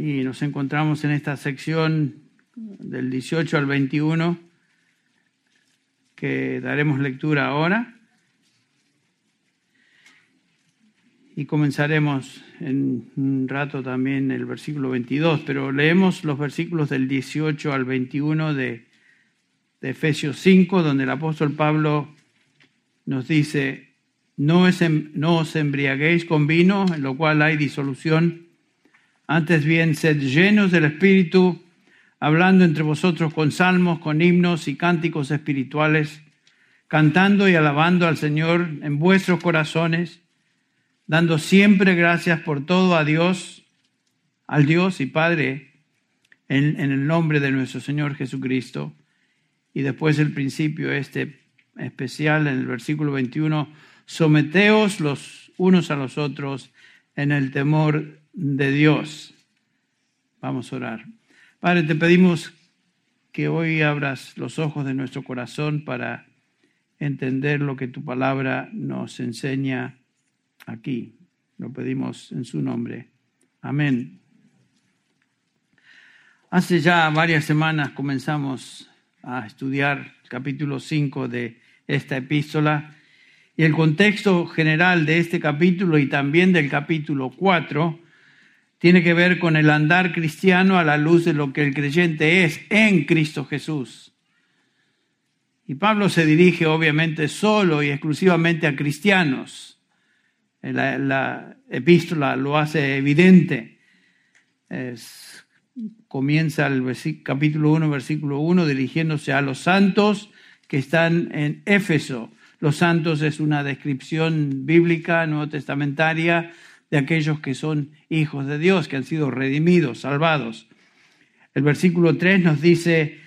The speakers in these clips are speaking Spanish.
y nos encontramos en esta sección del 18 al 21 que daremos lectura ahora. Y comenzaremos en un rato también el versículo 22, pero leemos los versículos del 18 al 21 de, de Efesios 5, donde el apóstol Pablo nos dice, no, em, no os embriaguéis con vino, en lo cual hay disolución, antes bien sed llenos del Espíritu, hablando entre vosotros con salmos, con himnos y cánticos espirituales, cantando y alabando al Señor en vuestros corazones, dando siempre gracias por todo a Dios, al Dios y Padre, en, el nombre de nuestro Señor Jesucristo. Y después el principio este especial en el versículo 21, someteos los unos a los otros en el temor de Dios. Vamos a orar. Padre, te pedimos que hoy abras los ojos de nuestro corazón para entender lo que tu palabra nos enseña aquí. Lo pedimos en su nombre. Amén. Hace ya varias semanas comenzamos a estudiar el capítulo 5 de esta epístola y el contexto general de este capítulo y también del capítulo 4 tiene que ver con el andar cristiano a la luz de lo que el creyente es en Cristo Jesús. Y Pablo se dirige obviamente solo y exclusivamente a cristianos. La, epístola lo hace evidente. comienza el capítulo 1, versículo 1, dirigiéndose a los santos que están en Éfeso. Los santos es una descripción bíblica, nuevo testamentaria, de aquellos que son hijos de Dios, que han sido redimidos, salvados. El versículo 3 nos dice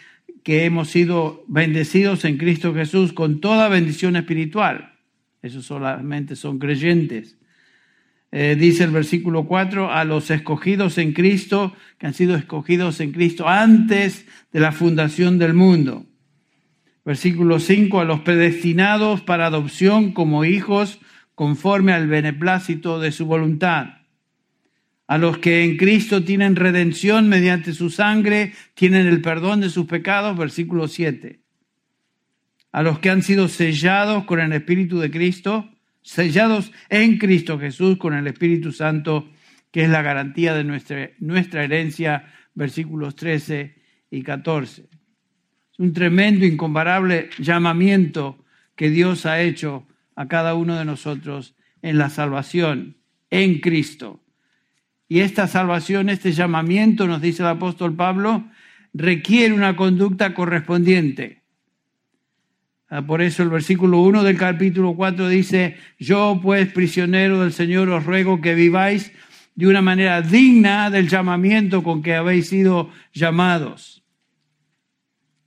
que hemos sido bendecidos en Cristo Jesús con toda bendición espiritual. Eso solamente son creyentes. Eh, dice el versículo 4, a los escogidos en Cristo, que han sido escogidos en Cristo antes de la fundación del mundo. Versículo 5, a los predestinados para adopción como hijos conforme al beneplácito de su voluntad. A los que en Cristo tienen redención mediante su sangre, tienen el perdón de sus pecados, versículo 7. A los que han sido sellados con el Espíritu de Cristo, sellados en Cristo Jesús con el Espíritu Santo, que es la garantía de nuestra, nuestra herencia, versículos 13 y 14. Es un tremendo, incomparable llamamiento que Dios ha hecho a cada uno de nosotros en la salvación, en Cristo. Y esta salvación, este llamamiento, nos dice el apóstol Pablo, requiere una conducta correspondiente. Ah, por eso el versículo 1 del capítulo 4 dice, yo pues prisionero del Señor os ruego que viváis de una manera digna del llamamiento con que habéis sido llamados.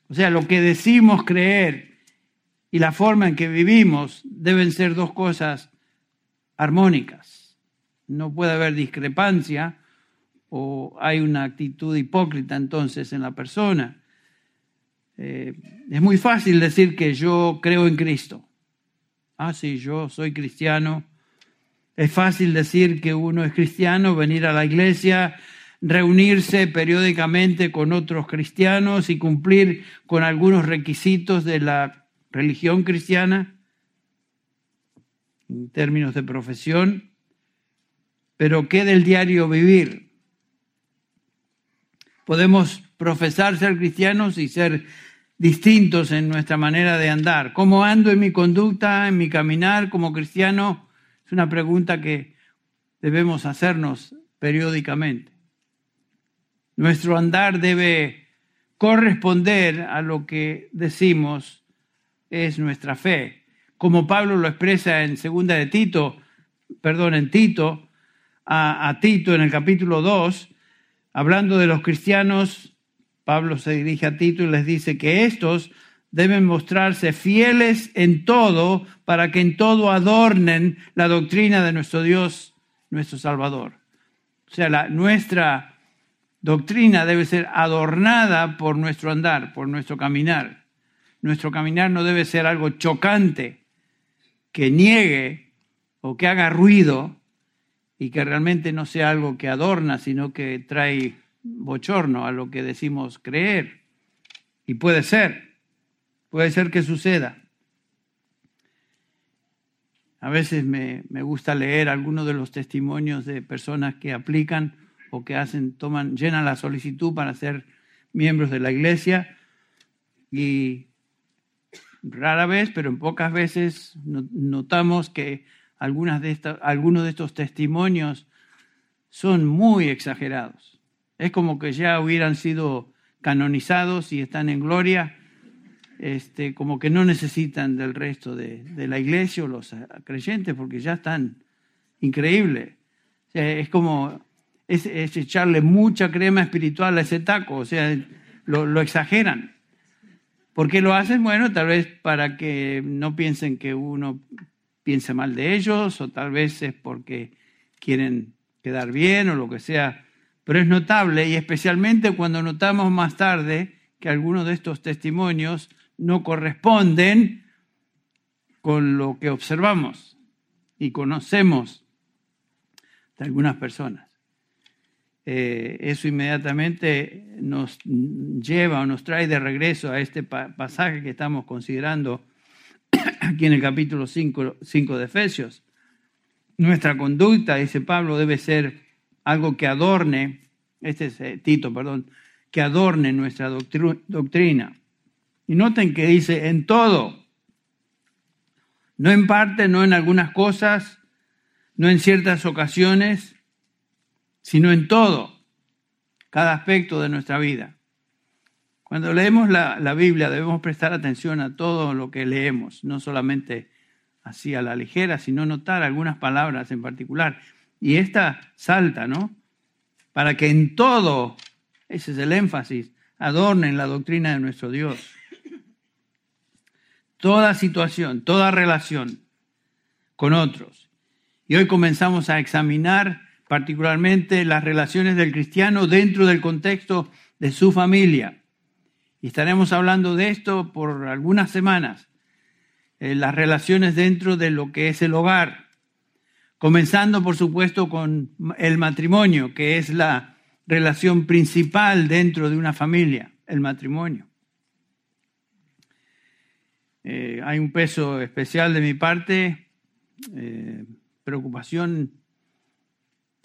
O sea, lo que decimos creer y la forma en que vivimos deben ser dos cosas armónicas. No puede haber discrepancia o hay una actitud hipócrita entonces en la persona. Eh, es muy fácil decir que yo creo en Cristo. Ah, sí, yo soy cristiano. Es fácil decir que uno es cristiano, venir a la iglesia, reunirse periódicamente con otros cristianos y cumplir con algunos requisitos de la religión cristiana, en términos de profesión, pero ¿qué del diario vivir? Podemos profesar ser cristianos y ser distintos en nuestra manera de andar. ¿Cómo ando en mi conducta, en mi caminar como cristiano? Es una pregunta que debemos hacernos periódicamente. Nuestro andar debe corresponder a lo que decimos es nuestra fe. Como Pablo lo expresa en segunda de Tito, perdón, en Tito, a, Tito en el capítulo 2, hablando de los cristianos, Pablo se dirige a Tito y les dice que estos deben mostrarse fieles en todo para que en todo adornen la doctrina de nuestro Dios, nuestro Salvador. O sea, la, nuestra doctrina debe ser adornada por nuestro andar, por nuestro caminar. Nuestro caminar no debe ser algo chocante, que niegue o que haga ruido y que realmente no sea algo que adorna, sino que trae bochorno a lo que decimos creer. Y puede ser, puede ser que suceda. A veces me, gusta leer algunos de los testimonios de personas que aplican o que hacen, toman, llenan la solicitud para ser miembros de la iglesia y rara vez, pero en pocas veces notamos que algunas de algunos de estos testimonios son muy exagerados. Es como que ya hubieran sido canonizados y están en gloria, este, como que no necesitan del resto de, la iglesia o los creyentes porque ya están increíbles. es como es, echarle mucha crema espiritual a ese taco, o sea, lo exageran. ¿Por qué lo hacen? Bueno, tal vez para que no piensen que uno piense mal de ellos, o tal vez es porque quieren quedar bien o lo que sea pero es notable y especialmente cuando notamos más tarde que algunos de estos testimonios no corresponden con lo que observamos y conocemos de algunas personas. Eh, eso inmediatamente nos lleva o nos trae de regreso a este pasaje que estamos considerando aquí en el capítulo 5, 5 de Efesios. Nuestra conducta, dice Pablo, debe ser algo que adorne, este es eh, Tito, perdón, que adorne nuestra doctrina. Y noten que dice en todo, no en parte, no en algunas cosas, no en ciertas ocasiones, sino en todo, cada aspecto de nuestra vida. Cuando leemos la, la, Biblia debemos prestar atención a todo lo que leemos, no solamente así a la ligera, sino notar algunas palabras en particular. Y esta salta, ¿no? Para que en todo, ese es el énfasis, adornen la doctrina de nuestro Dios. Toda situación, toda relación con otros. Y hoy comenzamos a examinar particularmente las relaciones del cristiano dentro del contexto de su familia. Y estaremos hablando de esto por algunas semanas, eh, las relaciones dentro de lo que es el hogar, Comenzando, por supuesto, con el matrimonio, que es la relación principal dentro de una familia, el matrimonio. Eh, hay un peso especial de mi parte, eh, preocupación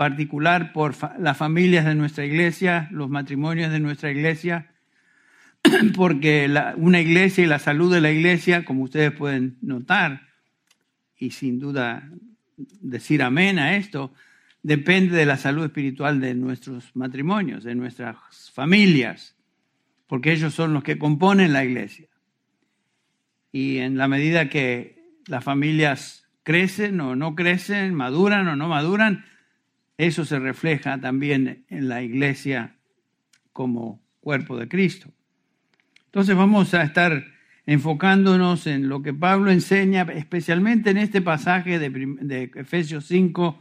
particular por las familias de nuestra iglesia, los matrimonios de nuestra iglesia, porque una iglesia y la salud de la iglesia, como ustedes pueden notar, y sin duda decir amén a esto depende de la salud espiritual de nuestros matrimonios, de nuestras familias, porque ellos son los que componen la iglesia. Y en la medida que las familias crecen o no crecen, maduran o no maduran, eso se refleja también en la iglesia como cuerpo de Cristo. Entonces vamos a estar enfocándonos en lo que Pablo enseña, especialmente en este pasaje de, Efesios 5,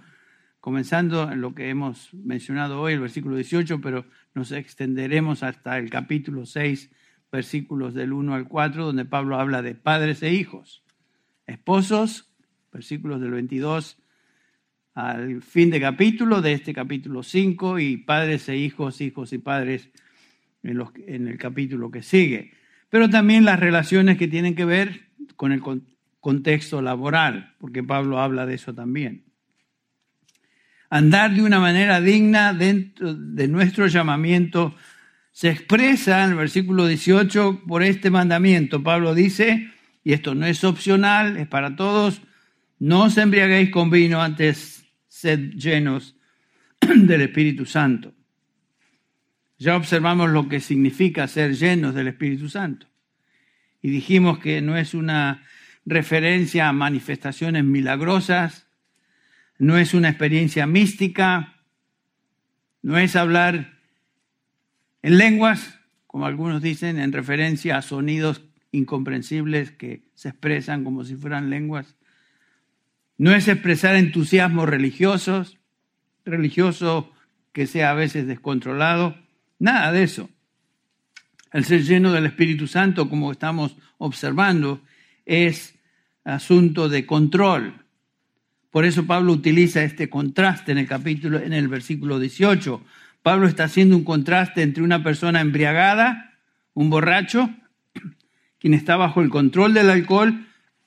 comenzando en lo que hemos mencionado hoy, el versículo 18, pero nos extenderemos hasta el capítulo 6, versículos del 1 al 4, donde Pablo habla de padres e hijos, esposos, versículos del 22 al fin de capítulo, de este capítulo 5, y padres e hijos, hijos y padres en, los, en el capítulo que sigue pero también las relaciones que tienen que ver con el contexto laboral, porque Pablo habla de eso también. Andar de una manera digna dentro de nuestro llamamiento se expresa en el versículo 18 por este mandamiento. Pablo dice, y esto no es opcional, es para todos, no os embriaguéis con vino, antes sed llenos del Espíritu Santo. Ya observamos lo que significa ser llenos del Espíritu Santo. Y dijimos que no es una referencia a manifestaciones milagrosas, no es una experiencia mística, no es hablar en lenguas, como algunos dicen, en referencia a sonidos incomprensibles que se expresan como si fueran lenguas. No es expresar entusiasmos religiosos, religioso que sea a veces descontrolado. Nada de eso. El ser lleno del Espíritu Santo, como estamos observando, es asunto de control. Por eso Pablo utiliza este contraste en el capítulo, en el versículo 18. Pablo está haciendo un contraste entre una persona embriagada, un borracho, quien está bajo el control del alcohol,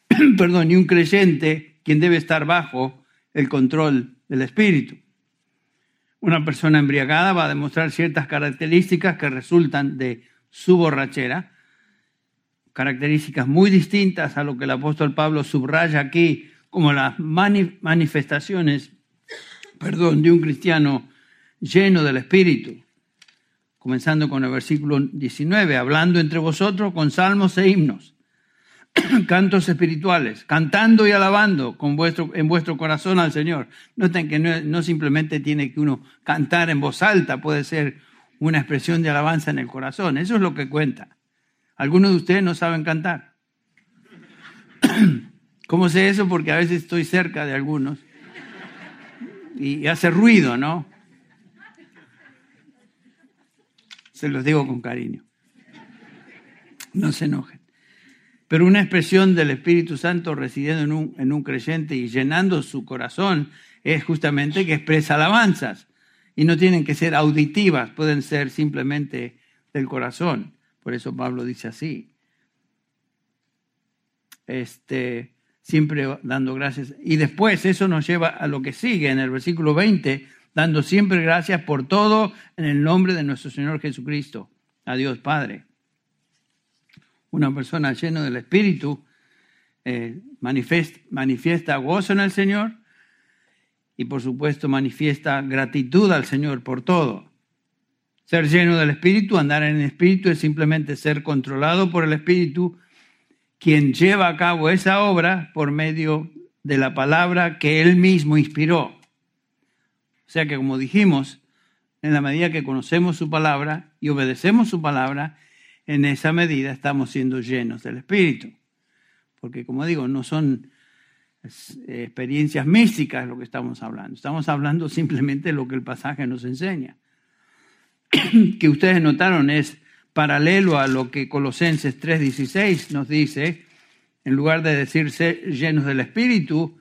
perdón, y un creyente, quien debe estar bajo el control del espíritu. Una persona embriagada va a demostrar ciertas características que resultan de su borrachera, características muy distintas a lo que el apóstol Pablo subraya aquí como las manifestaciones, perdón, de un cristiano lleno del Espíritu. Comenzando con el versículo 19, hablando entre vosotros con salmos e himnos, cantos espirituales, cantando y alabando con vuestro, en vuestro corazón al Señor. Noten que no, no simplemente tiene que uno cantar en voz alta, puede ser una expresión de alabanza en el corazón. Eso es lo que cuenta. Algunos de ustedes no saben cantar. ¿Cómo sé eso? Porque a veces estoy cerca de algunos y hace ruido, ¿no? Se los digo con cariño. No se enojen. Pero una expresión del Espíritu Santo residiendo en un, en un creyente y llenando su corazón es justamente que expresa alabanzas. Y no tienen que ser auditivas, pueden ser simplemente del corazón. Por eso Pablo dice así. Este, siempre dando gracias. Y después eso nos lleva a lo que sigue en el versículo 20, dando siempre gracias por todo en el nombre de nuestro Señor Jesucristo, a Dios Padre. Una persona llena del Espíritu eh, manifiesta, manifiesta gozo en el Señor y por supuesto manifiesta gratitud al Señor por todo. Ser lleno del Espíritu, andar en el Espíritu es simplemente ser controlado por el Espíritu, quien lleva a cabo esa obra por medio de la palabra que Él mismo inspiró. O sea que, como dijimos, en la medida que conocemos su palabra y obedecemos su palabra, en esa medida estamos siendo llenos del Espíritu. Porque, como digo, no son experiencias místicas lo que estamos hablando. Estamos hablando simplemente de lo que el pasaje nos enseña. que ustedes notaron es paralelo a lo que Colosenses 3:16 nos dice, en lugar de decirse llenos del Espíritu,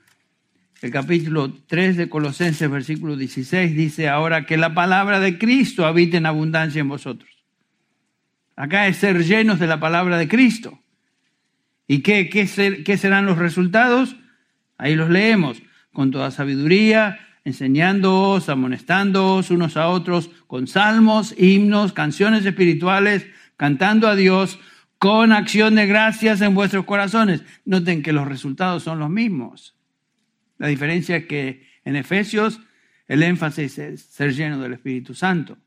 el capítulo 3 de Colosenses, versículo 16, dice ahora que la palabra de Cristo habite en abundancia en vosotros. Acá es ser llenos de la palabra de Cristo. ¿Y qué, qué, qué serán los resultados? Ahí los leemos, con toda sabiduría, enseñándoos, amonestándoos unos a otros con salmos, himnos, canciones espirituales, cantando a Dios con acción de gracias en vuestros corazones. Noten que los resultados son los mismos. La diferencia es que en Efesios el énfasis es ser lleno del Espíritu Santo.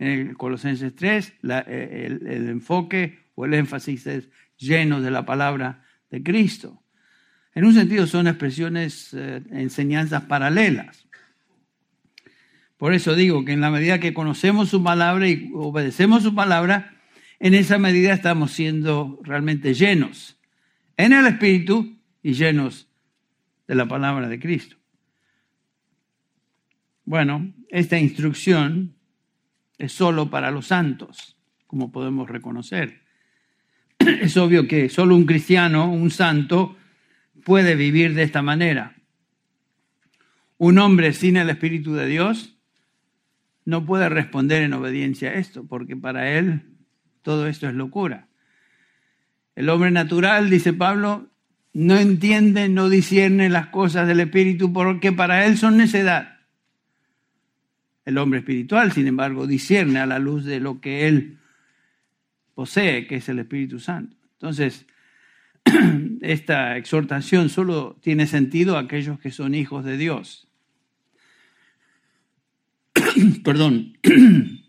En el Colosenses 3 el, el enfoque o el énfasis es lleno de la palabra de Cristo. En un sentido son expresiones, eh, enseñanzas paralelas. Por eso digo que en la medida que conocemos su palabra y obedecemos su palabra, en esa medida estamos siendo realmente llenos en el Espíritu y llenos de la palabra de Cristo. Bueno, esta instrucción es solo para los santos, como podemos reconocer. Es obvio que solo un cristiano, un santo, puede vivir de esta manera. Un hombre sin el Espíritu de Dios no puede responder en obediencia a esto, porque para él todo esto es locura. El hombre natural, dice Pablo, no entiende, no discierne las cosas del Espíritu porque para él son necedad. El hombre espiritual, sin embargo, discierne a la luz de lo que él posee, que es el Espíritu Santo. Entonces, esta exhortación solo tiene sentido a aquellos que son hijos de Dios. Perdón.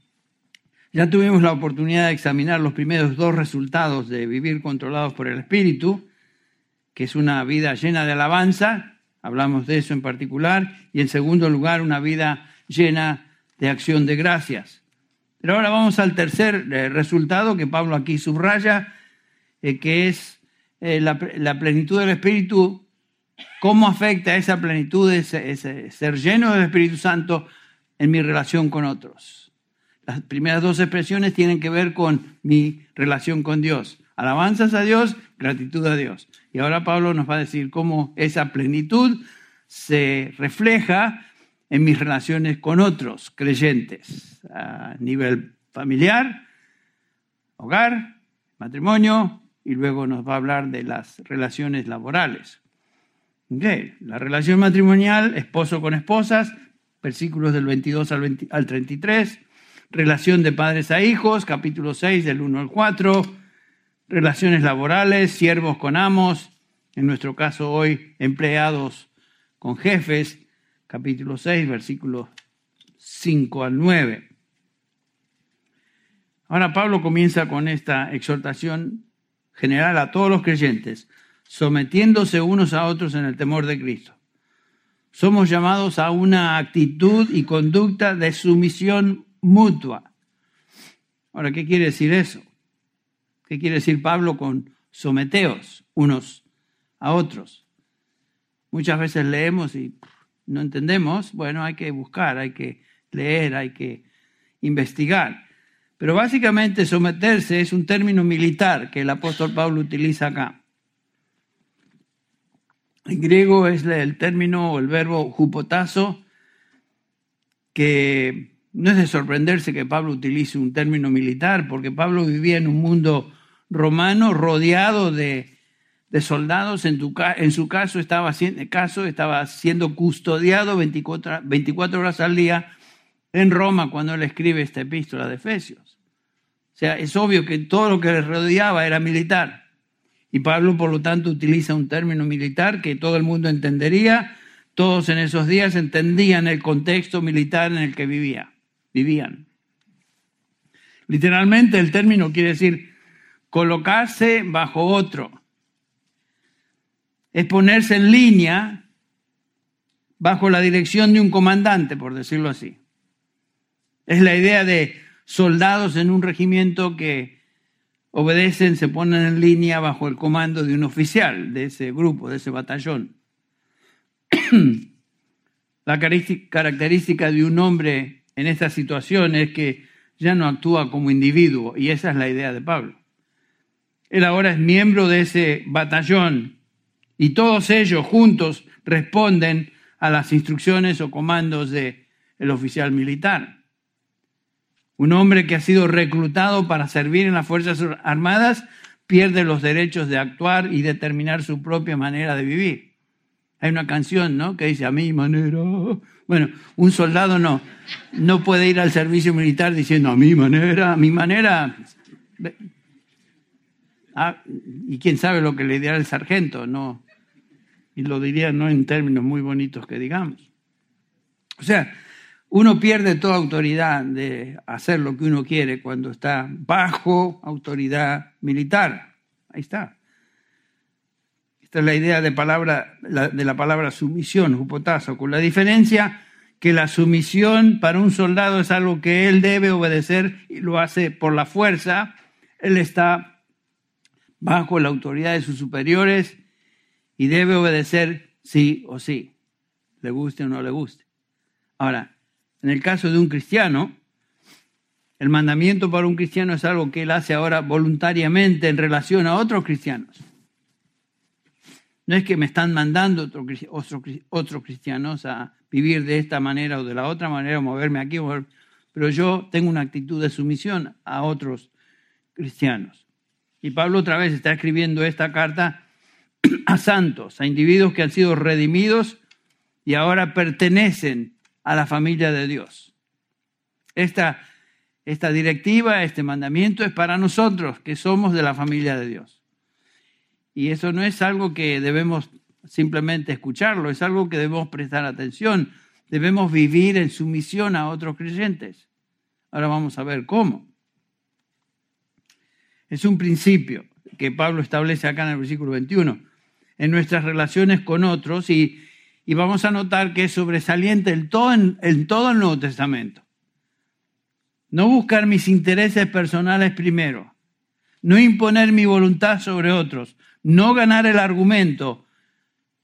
ya tuvimos la oportunidad de examinar los primeros dos resultados de vivir controlados por el Espíritu, que es una vida llena de alabanza, hablamos de eso en particular, y en segundo lugar, una vida llena de acción de gracias. Pero ahora vamos al tercer eh, resultado que Pablo aquí subraya, eh, que es eh, la, plenitud del Espíritu, cómo afecta esa plenitud, ese, ser lleno del Espíritu Santo en mi relación con otros. Las primeras dos expresiones tienen que ver con mi relación con Dios. Alabanzas a Dios, gratitud a Dios. Y ahora Pablo nos va a decir cómo esa plenitud se refleja en mis relaciones con otros creyentes a nivel familiar, hogar, matrimonio, y luego nos va a hablar de las relaciones laborales. La relación matrimonial, esposo con esposas, versículos del 22 al, al 33, relación de padres a hijos, capítulo 6 del 1 al 4, relaciones laborales, siervos con amos, en nuestro caso hoy empleados con jefes, capítulo 6, versículos 5 al 9. Ahora Pablo comienza con esta exhortación general a todos los creyentes, sometiéndose unos a otros en el temor de Cristo. Somos llamados a una actitud y conducta de sumisión mutua. Ahora, ¿qué quiere decir eso? ¿Qué quiere decir Pablo con someteos unos a otros? Muchas veces leemos y no entendemos. Bueno, hay que buscar, hay que leer, hay que investigar. Pero básicamente someterse es un término militar que el apóstol Pablo utiliza acá. En griego es el término o el verbo jupotazo, que no es de sorprenderse que Pablo utilice un término militar, porque Pablo vivía en un mundo romano rodeado de, soldados. En, en, su caso estaba, caso estaba siendo custodiado 24, 24 horas al día en Roma cuando él escribe esta epístola de Efesios. O sea, es obvio que todo lo que le rodeaba era militar. Y Pablo, por lo tanto, utiliza un término militar que todo el mundo entendería. Todos en esos días entendían el contexto militar en el que vivía, vivían. Literalmente el término quiere decir colocarse bajo otro. Es ponerse en línea bajo la dirección de un comandante, por decirlo así. Es la idea de soldados en un regimiento que obedecen, se ponen en línea bajo el comando de un oficial de ese grupo, de ese batallón. La característica de un hombre en esta situación es que ya no actúa como individuo y esa es la idea de Pablo. Él ahora es miembro de ese batallón y todos ellos juntos responden a las instrucciones o comandos del el oficial militar. Un hombre que ha sido reclutado para servir en las Fuerzas Armadas pierde los derechos de actuar y determinar su propia manera de vivir. Hay una canción, ¿no? Que dice, a mi manera. Bueno, un soldado no, no puede ir al servicio militar diciendo, a mi manera, a mi manera. Ah, y quién sabe lo que le dirá el sargento, ¿no? Y lo diría no en términos muy bonitos que digamos. O sea, uno pierde toda autoridad de hacer lo que uno quiere cuando está bajo autoridad militar. Ahí está. Esta es la idea de, palabra, de la palabra sumisión, jupotazo, con la diferencia que la sumisión para un soldado es algo que él debe obedecer y lo hace por la fuerza. Él está bajo la autoridad de sus superiores y debe obedecer sí o sí, le guste o no le guste. Ahora, en el caso de un cristiano, el mandamiento para un cristiano es algo que él hace ahora voluntariamente en relación a otros cristianos. No es que me están mandando otros, cristianos a vivir de esta manera o de la otra manera, moverme aquí, pero yo tengo una actitud de sumisión a otros cristianos. Y Pablo otra vez está escribiendo esta carta a santos, a individuos que han sido redimidos y ahora pertenecen a la familia de Dios. Esta, esta directiva, este mandamiento es para nosotros que somos de la familia de Dios. Y eso no es algo que debemos simplemente escucharlo, es algo que debemos prestar atención. Debemos vivir en sumisión a otros creyentes. Ahora vamos a ver cómo. Es un principio que Pablo establece acá en el versículo 21. En nuestras relaciones con otros y y vamos a notar que es sobresaliente en todo, en, todo el Nuevo Testamento. No buscar mis intereses personales primero, no imponer mi voluntad sobre otros, no ganar el argumento.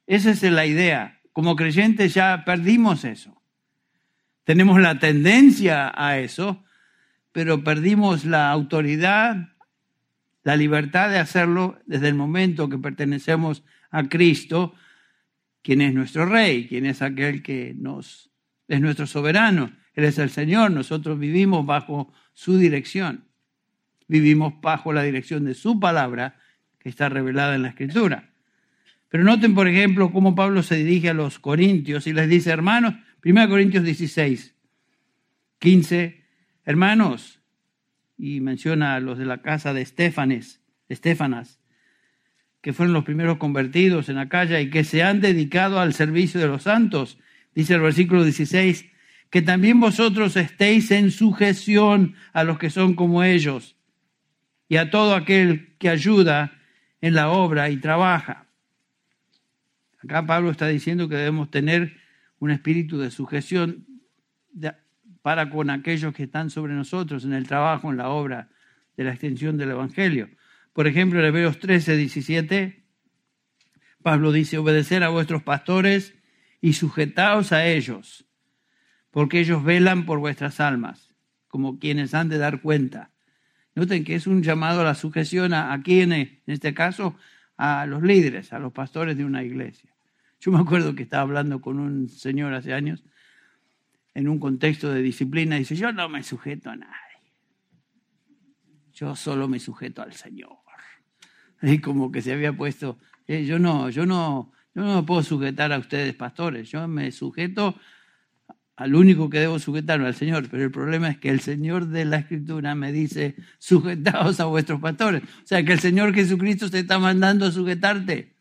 Esa es la idea. Como creyentes ya perdimos eso. Tenemos la tendencia a eso, pero perdimos la autoridad, la libertad de hacerlo desde el momento que pertenecemos a Cristo quién es nuestro rey, quién es aquel que nos es nuestro soberano. Él es el Señor, nosotros vivimos bajo su dirección. Vivimos bajo la dirección de su palabra que está revelada en la Escritura. Pero noten, por ejemplo, cómo Pablo se dirige a los corintios y les dice, hermanos, 1 Corintios 16, 15, hermanos, y menciona a los de la casa de Estefanes, Estefanas, que fueron los primeros convertidos en Acaya y que se han dedicado al servicio de los santos. Dice el versículo 16, que también vosotros estéis en sujeción a los que son como ellos y a todo aquel que ayuda en la obra y trabaja. Acá Pablo está diciendo que debemos tener un espíritu de sujeción para con aquellos que están sobre nosotros en el trabajo, en la obra de la extensión del Evangelio. Por ejemplo, en Hebreos 13, 17, Pablo dice, obedecer a vuestros pastores y sujetaos a ellos, porque ellos velan por vuestras almas, como quienes han de dar cuenta. Noten que es un llamado a la sujeción a, a en este caso, a los líderes, a los pastores de una iglesia. Yo me acuerdo que estaba hablando con un señor hace años en un contexto de disciplina y dice, yo no me sujeto a nadie. Yo solo me sujeto al Señor. Y como que se había puesto, eh, yo no, yo no, yo no me puedo sujetar a ustedes, pastores. Yo me sujeto al único que debo sujetarme, al Señor. Pero el problema es que el Señor de la Escritura me dice, sujetaos a vuestros pastores. O sea, que el Señor Jesucristo te está mandando a sujetarte.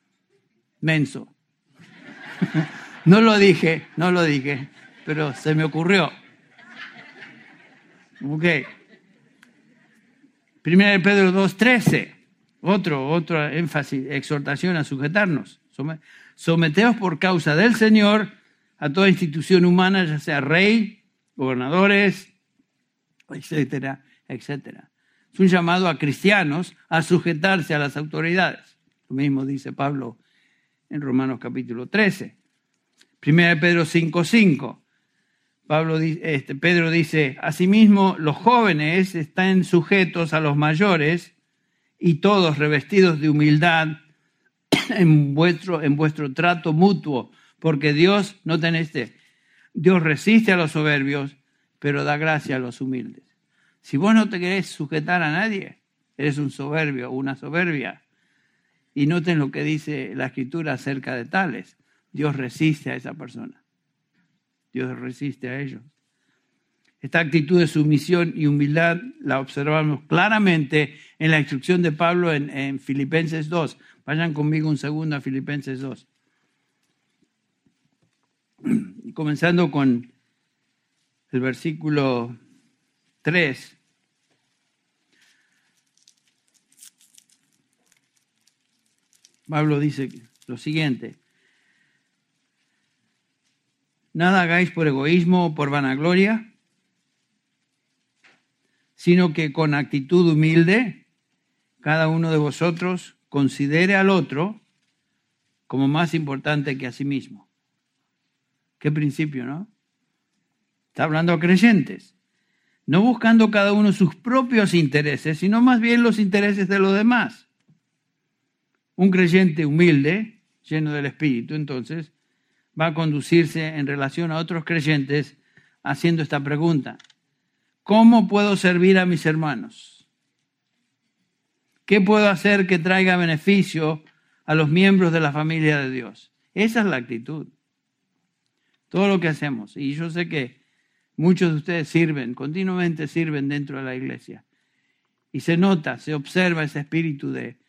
Menso. no lo dije, no lo dije, pero se me ocurrió. Ok. Primera de Pedro 2.13. Otro, otro énfasis, exhortación a sujetarnos. Someteos por causa del Señor a toda institución humana, ya sea rey, gobernadores, etcétera, etcétera. Es un llamado a cristianos a sujetarse a las autoridades. Lo mismo dice Pablo en Romanos capítulo 13. Primera de Pedro 5.5. Pablo, este, Pedro dice, asimismo los jóvenes están sujetos a los mayores y todos revestidos de humildad en vuestro, en vuestro trato mutuo, porque Dios, no este, Dios resiste a los soberbios, pero da gracia a los humildes. Si vos no te querés sujetar a nadie, eres un soberbio una soberbia. Y noten lo que dice la escritura acerca de tales. Dios resiste a esa persona. Dios resiste a ellos. Esta actitud de sumisión y humildad la observamos claramente en la instrucción de Pablo en, en Filipenses 2. Vayan conmigo un segundo a Filipenses 2. Comenzando con el versículo 3. Pablo dice lo siguiente. Nada hagáis por egoísmo o por vanagloria, sino que con actitud humilde cada uno de vosotros considere al otro como más importante que a sí mismo. Qué principio, ¿no? Está hablando a creyentes, no buscando cada uno sus propios intereses, sino más bien los intereses de los demás. Un creyente humilde, lleno del Espíritu, entonces, va a conducirse en relación a otros creyentes haciendo esta pregunta. ¿Cómo puedo servir a mis hermanos? ¿Qué puedo hacer que traiga beneficio a los miembros de la familia de Dios? Esa es la actitud. Todo lo que hacemos. Y yo sé que muchos de ustedes sirven, continuamente sirven dentro de la iglesia. Y se nota, se observa ese espíritu de,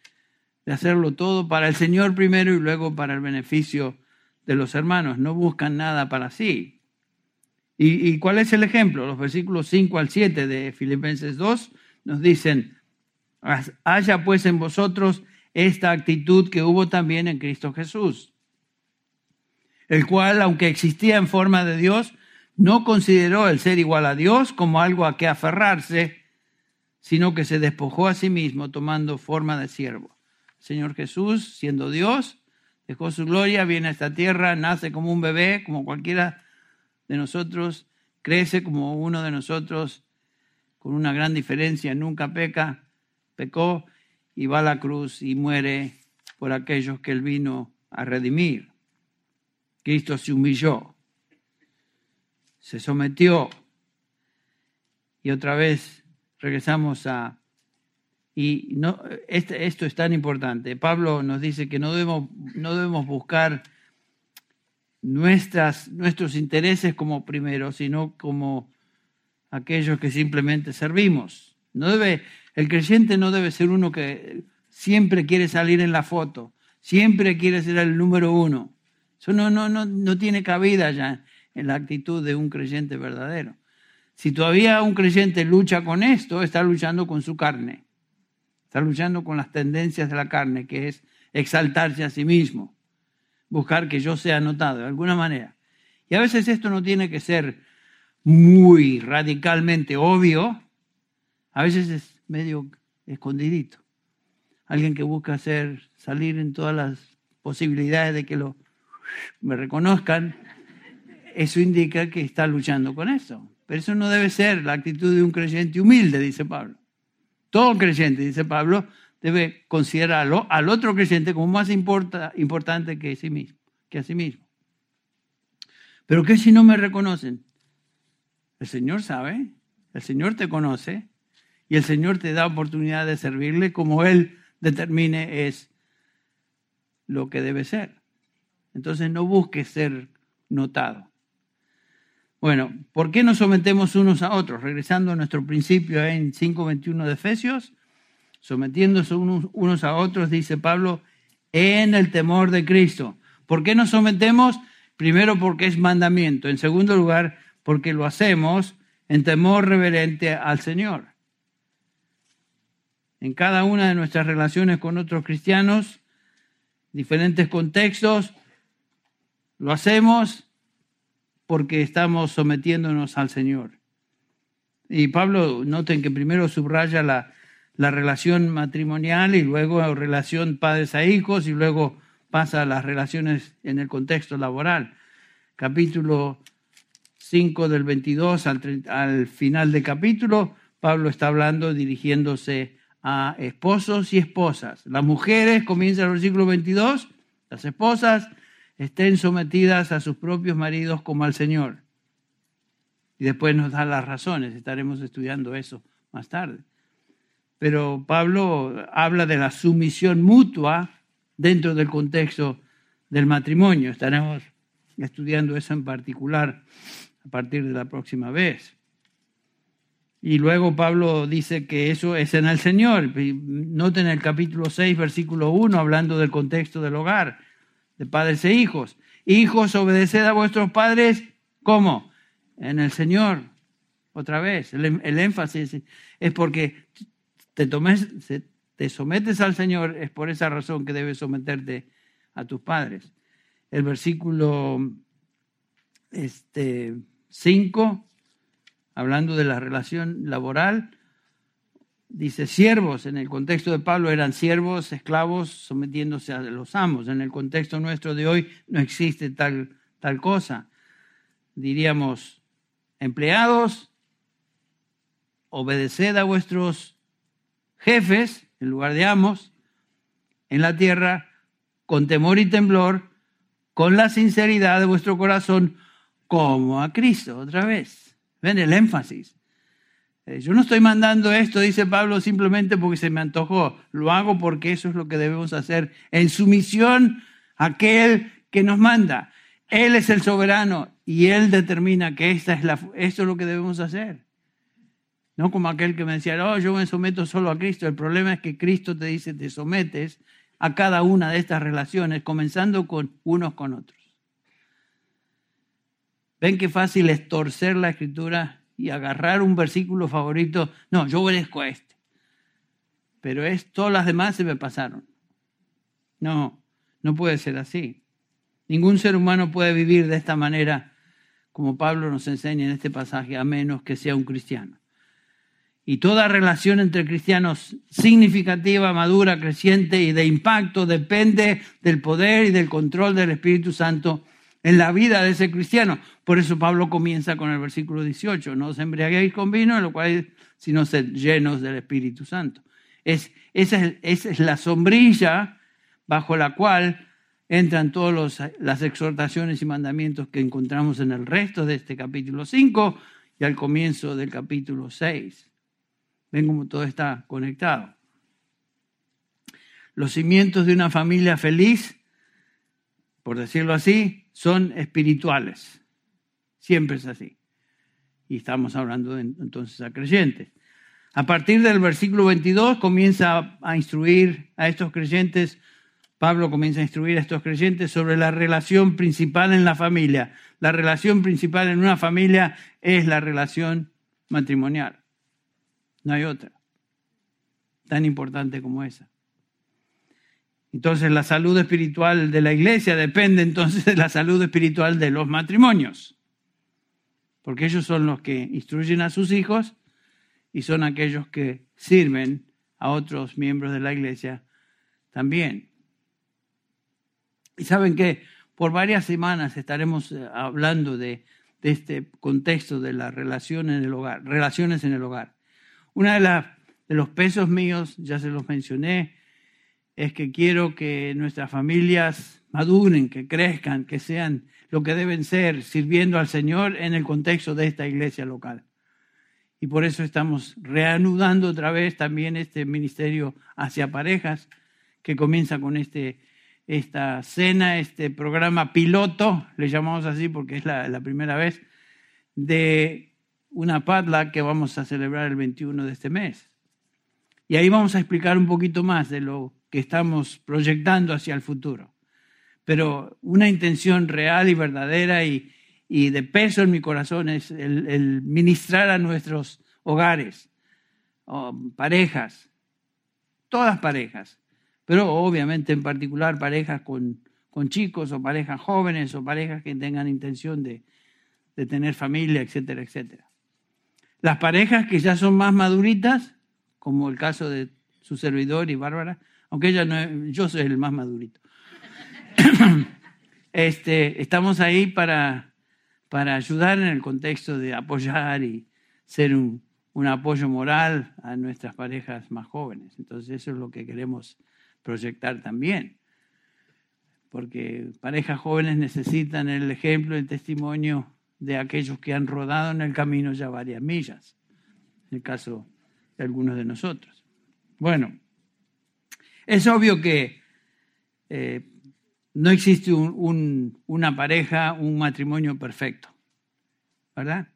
de hacerlo todo para el Señor primero y luego para el beneficio de los hermanos. No buscan nada para sí. ¿Y, cuál es el ejemplo? Los versículos 5 al 7 de Filipenses 2 nos dicen, Haya pues en vosotros esta actitud que hubo también en Cristo Jesús, el cual, aunque existía en forma de Dios, no consideró el ser igual a Dios como algo a que aferrarse, sino que se despojó a sí mismo tomando forma de siervo. Señor Jesús, siendo Dios, dejó su gloria, viene a esta tierra, nace como un bebé, como cualquiera de nosotros, crece como uno de nosotros, con una gran diferencia, nunca peca, pecó y va a la cruz y muere por aquellos que él vino a redimir. Cristo se humilló, se sometió y otra vez regresamos a... Y no, este, esto es tan importante. Pablo nos dice que no debemos, no debemos buscar nuestras, nuestros intereses como primero, sino como aquellos que simplemente servimos. No debe, el creyente no debe ser uno que siempre quiere salir en la foto, siempre quiere ser el número uno. Eso no, no, no, no tiene cabida ya en la actitud de un creyente verdadero. Si todavía un creyente lucha con esto, está luchando con su carne. Está luchando con las tendencias de la carne, que es exaltarse a sí mismo, buscar que yo sea notado de alguna manera. Y a veces esto no tiene que ser muy radicalmente obvio, a veces es medio escondidito. Alguien que busca hacer salir en todas las posibilidades de que lo me reconozcan, eso indica que está luchando con eso. Pero eso no debe ser la actitud de un creyente humilde, dice Pablo. Todo creyente, dice Pablo, debe considerarlo al otro creyente como más importante que, sí mismo, que a sí mismo. Pero ¿qué si no me reconocen? El Señor sabe, el Señor te conoce y el Señor te da oportunidad de servirle como Él determine es lo que debe ser. Entonces no busques ser notado. Bueno, ¿por qué nos sometemos unos a otros? Regresando a nuestro principio en 5.21 de Efesios, sometiéndose unos, a otros, dice Pablo, en el temor de Cristo. ¿Por qué nos sometemos? Primero porque es mandamiento. En segundo lugar, porque lo hacemos en temor reverente al Señor. En cada una de nuestras relaciones con otros cristianos, diferentes contextos, lo hacemos porque estamos sometiéndonos al Señor. Y Pablo, noten que primero subraya la, la relación matrimonial y luego relación padres a hijos y luego pasa a las relaciones en el contexto laboral. Capítulo 5 del 22 al, al final del capítulo, Pablo está hablando dirigiéndose a esposos y esposas. Las mujeres, comienza el versículo 22, las esposas estén sometidas a sus propios maridos como al Señor. Y después nos da las razones, estaremos estudiando eso más tarde. Pero Pablo habla de la sumisión mutua dentro del contexto del matrimonio. Estaremos estudiando eso en particular a partir de la próxima vez. Y luego Pablo dice que eso es en el Señor. Noten el capítulo 6, versículo 1, hablando del contexto del hogar de padres e hijos. Hijos, obedeced a vuestros padres, ¿cómo? En el Señor. Otra vez, el, énfasis es porque te, sometes al Señor, es por esa razón que debes someterte a tus padres. El versículo este, 5, hablando de la relación laboral, dice siervos, en el contexto de Pablo eran siervos, esclavos, sometiéndose a los amos. En el contexto nuestro de hoy no existe tal, tal cosa. Diríamos, empleados, obedeced a vuestros jefes, en lugar de amos, en la tierra, con temor y temblor, con la sinceridad de vuestro corazón, como a Cristo, otra vez. Ven el énfasis. Eh, yo no estoy mandando esto, dice Pablo, simplemente porque se me antojó. Lo hago porque eso es lo que debemos hacer en sumisión a aquel que nos manda. Él es el soberano y Él determina que esta es la, esto es lo que debemos hacer. No como aquel que me decía, oh, yo me someto solo a Cristo. El problema es que Cristo te dice, te sometes a cada una de estas relaciones, comenzando con unos con otros. ¿Ven qué fácil es torcer la escritura y agarrar un versículo favorito. No, yo obedezco a este. Pero es, todas las demás se me pasaron. No, no puede ser así. Ningún ser humano puede vivir de esta manera, como Pablo nos enseña en este pasaje, a menos que sea un cristiano. Y toda relación entre cristianos significativa, madura, creciente y de impacto depende del poder y del control del Espíritu Santo en la vida de ese cristiano. Por eso Pablo comienza con el versículo 18, no os embriaguéis con vino, en lo cual sino ser llenos del Espíritu Santo. Es, esa, es, esa es la sombrilla bajo la cual entran todas las exhortaciones y mandamientos que encontramos en el resto de este capítulo 5 y al comienzo del capítulo 6. Ven cómo todo está conectado. Los cimientos de una familia feliz, por decirlo así, son espirituales. Siempre es así. Y estamos hablando entonces a creyentes. A partir del versículo 22 comienza a instruir a estos creyentes, Pablo comienza a instruir a estos creyentes sobre la relación principal en la familia. La relación principal en una familia es la relación matrimonial. No hay otra tan importante como esa. Entonces la salud espiritual de la iglesia depende entonces de la salud espiritual de los matrimonios, porque ellos son los que instruyen a sus hijos y son aquellos que sirven a otros miembros de la iglesia también. Y saben que por varias semanas estaremos eh, hablando de, este contexto de la relación en el hogar, relaciones en el hogar. Una de, las, de los pesos míos, ya se los mencioné, es que quiero que nuestras familias maduren, que crezcan, que sean lo que deben ser, sirviendo al Señor en el contexto de esta iglesia local. Y por eso estamos reanudando otra vez también este ministerio hacia parejas, que comienza con este, esta cena, este programa piloto, le llamamos así porque es la, la primera vez, de una padla que vamos a celebrar el 21 de este mes. Y ahí vamos a explicar un poquito más de lo que estamos proyectando hacia el futuro. Pero una intención real y verdadera y, de peso en mi corazón es el, ministrar a nuestros hogares, parejas, todas parejas, pero obviamente en particular parejas con, con, chicos o parejas jóvenes o parejas que tengan intención de, de tener familia, etcétera, etcétera. Las parejas que ya son más maduritas, como el caso de su servidor y Bárbara, aunque ella no yo soy el más madurito. este, estamos ahí para, para ayudar en el contexto de apoyar y ser un, un apoyo moral a nuestras parejas más jóvenes. Entonces eso es lo que queremos proyectar también. Porque parejas jóvenes necesitan el ejemplo, el testimonio de aquellos que han rodado en el camino ya varias millas, en el caso de algunos de nosotros. Bueno, es obvio que eh, no existe una pareja, un matrimonio perfecto, ¿verdad?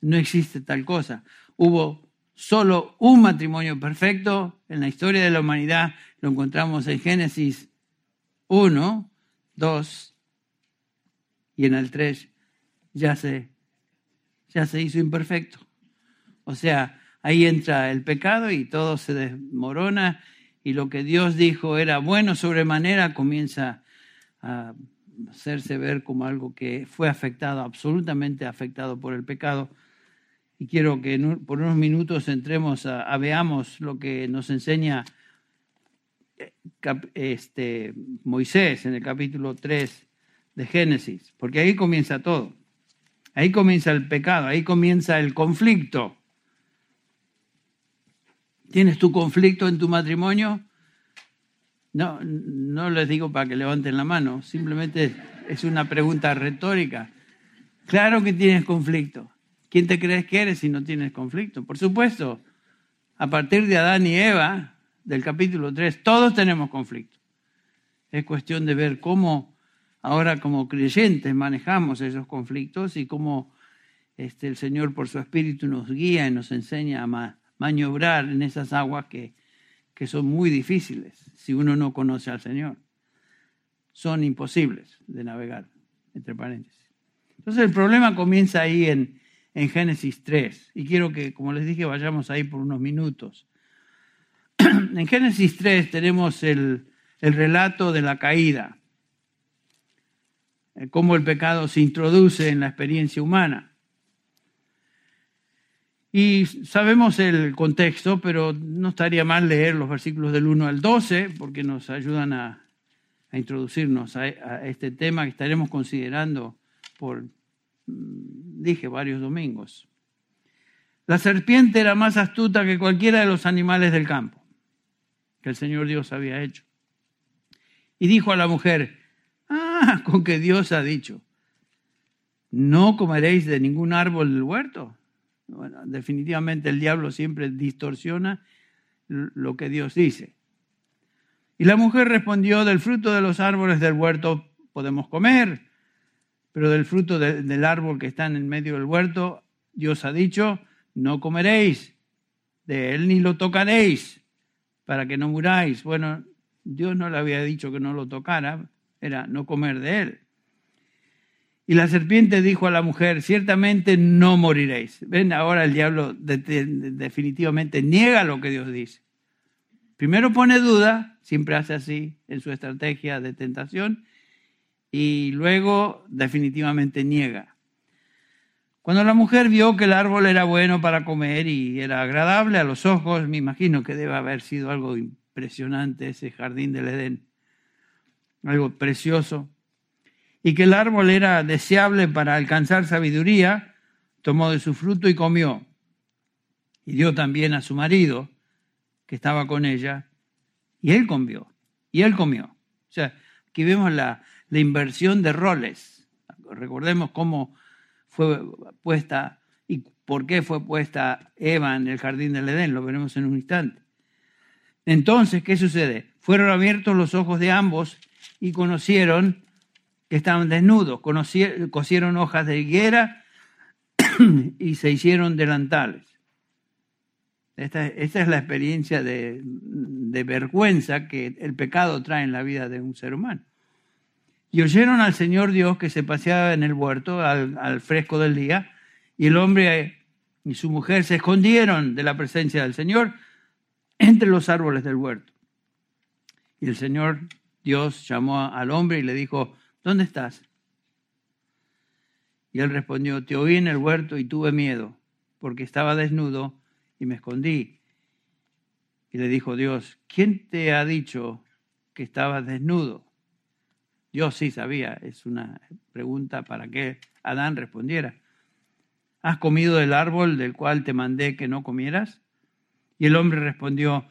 No existe tal cosa. Hubo solo un matrimonio perfecto en la historia de la humanidad, lo encontramos en Génesis 1, 2 y en el 3 ya se, ya se hizo imperfecto. O sea, ahí entra el pecado y todo se desmorona y lo que Dios dijo era bueno sobremanera comienza a hacerse ver como algo que fue afectado, absolutamente afectado por el pecado. Y quiero que por unos minutos entremos a, veamos lo que nos enseña eh, este, Moisés en el capítulo 3 de Génesis, porque ahí comienza todo. Ahí comienza el pecado, ahí comienza el conflicto. ¿Tienes tu conflicto en tu matrimonio? No, no les digo para que levanten la mano, simplemente es una pregunta retórica. Claro que tienes conflicto. ¿Quién te crees que eres si no tienes conflicto? Por supuesto, a partir de Adán y Eva, del capítulo 3, todos tenemos conflicto. Es cuestión de ver cómo ahora como creyentes manejamos esos conflictos y cómo este, el Señor por su Espíritu nos guía y nos enseña a, maniobrar en esas aguas que, que son muy difíciles si uno no conoce al Señor. Son imposibles de navegar, entre paréntesis. Entonces el problema comienza ahí en, en Génesis 3. Y quiero que, como les dije, vayamos ahí por unos minutos. en Génesis 3 tenemos el, el relato de la caída, cómo el pecado se introduce en la experiencia humana. Y sabemos el contexto, pero no estaría mal leer los versículos del 1 al 12 porque nos ayudan a, introducirnos a, este tema que estaremos considerando por, mm, dije, varios domingos. La serpiente era más astuta que cualquiera de los animales del campo que el Señor Dios había hecho. Y dijo a la mujer, con que Dios ha dicho, no comeréis de ningún árbol del huerto. Definitivamente el diablo siempre distorsiona lo que Dios dice. Y la mujer respondió, del fruto de los árboles del huerto podemos comer, pero del fruto del árbol que está en el medio del huerto, Dios ha dicho, no comeréis de él ni lo tocaréis para que no muráis. Bueno, Dios no le había dicho que no lo tocara, era no comer de él. Y la serpiente dijo a la mujer, ciertamente no moriréis. Ven, ahora el diablo definitivamente niega lo que Dios dice. Primero pone duda, siempre hace así en su estrategia de tentación, y luego definitivamente niega. Cuando la mujer vio que el árbol era bueno para comer y era agradable a los ojos, me imagino que debe haber sido algo impresionante ese jardín del Edén, algo precioso, y que el árbol era deseable para alcanzar sabiduría, tomó de su fruto y comió. Y dio también a su marido, que estaba con ella, y él comió, y él comió. O sea, aquí vemos la, la inversión de roles. Recordemos cómo fue puesta y por qué fue puesta Eva en el jardín del Edén, lo veremos en un instante. Entonces, ¿qué sucede? Fueron abiertos los ojos de ambos y conocieron que estaban desnudos, cosieron hojas de higuera y se hicieron delantales. Esta, es la experiencia de, vergüenza que el pecado trae en la vida de un ser humano. Y oyeron al Señor Dios que se paseaba en el huerto al, al fresco del día, y el hombre y su mujer se escondieron de la presencia del Señor entre los árboles del huerto. Y el Señor Dios llamó al hombre y le dijo, ¿dónde estás? Y él respondió, te oí en el huerto y tuve miedo, porque estaba desnudo y me escondí. Y le dijo Dios, ¿quién te ha dicho que estabas desnudo? Dios sí sabía, es una pregunta para que Adán respondiera. ¿Has comido del árbol del cual te mandé que no comieras? Y el hombre respondió,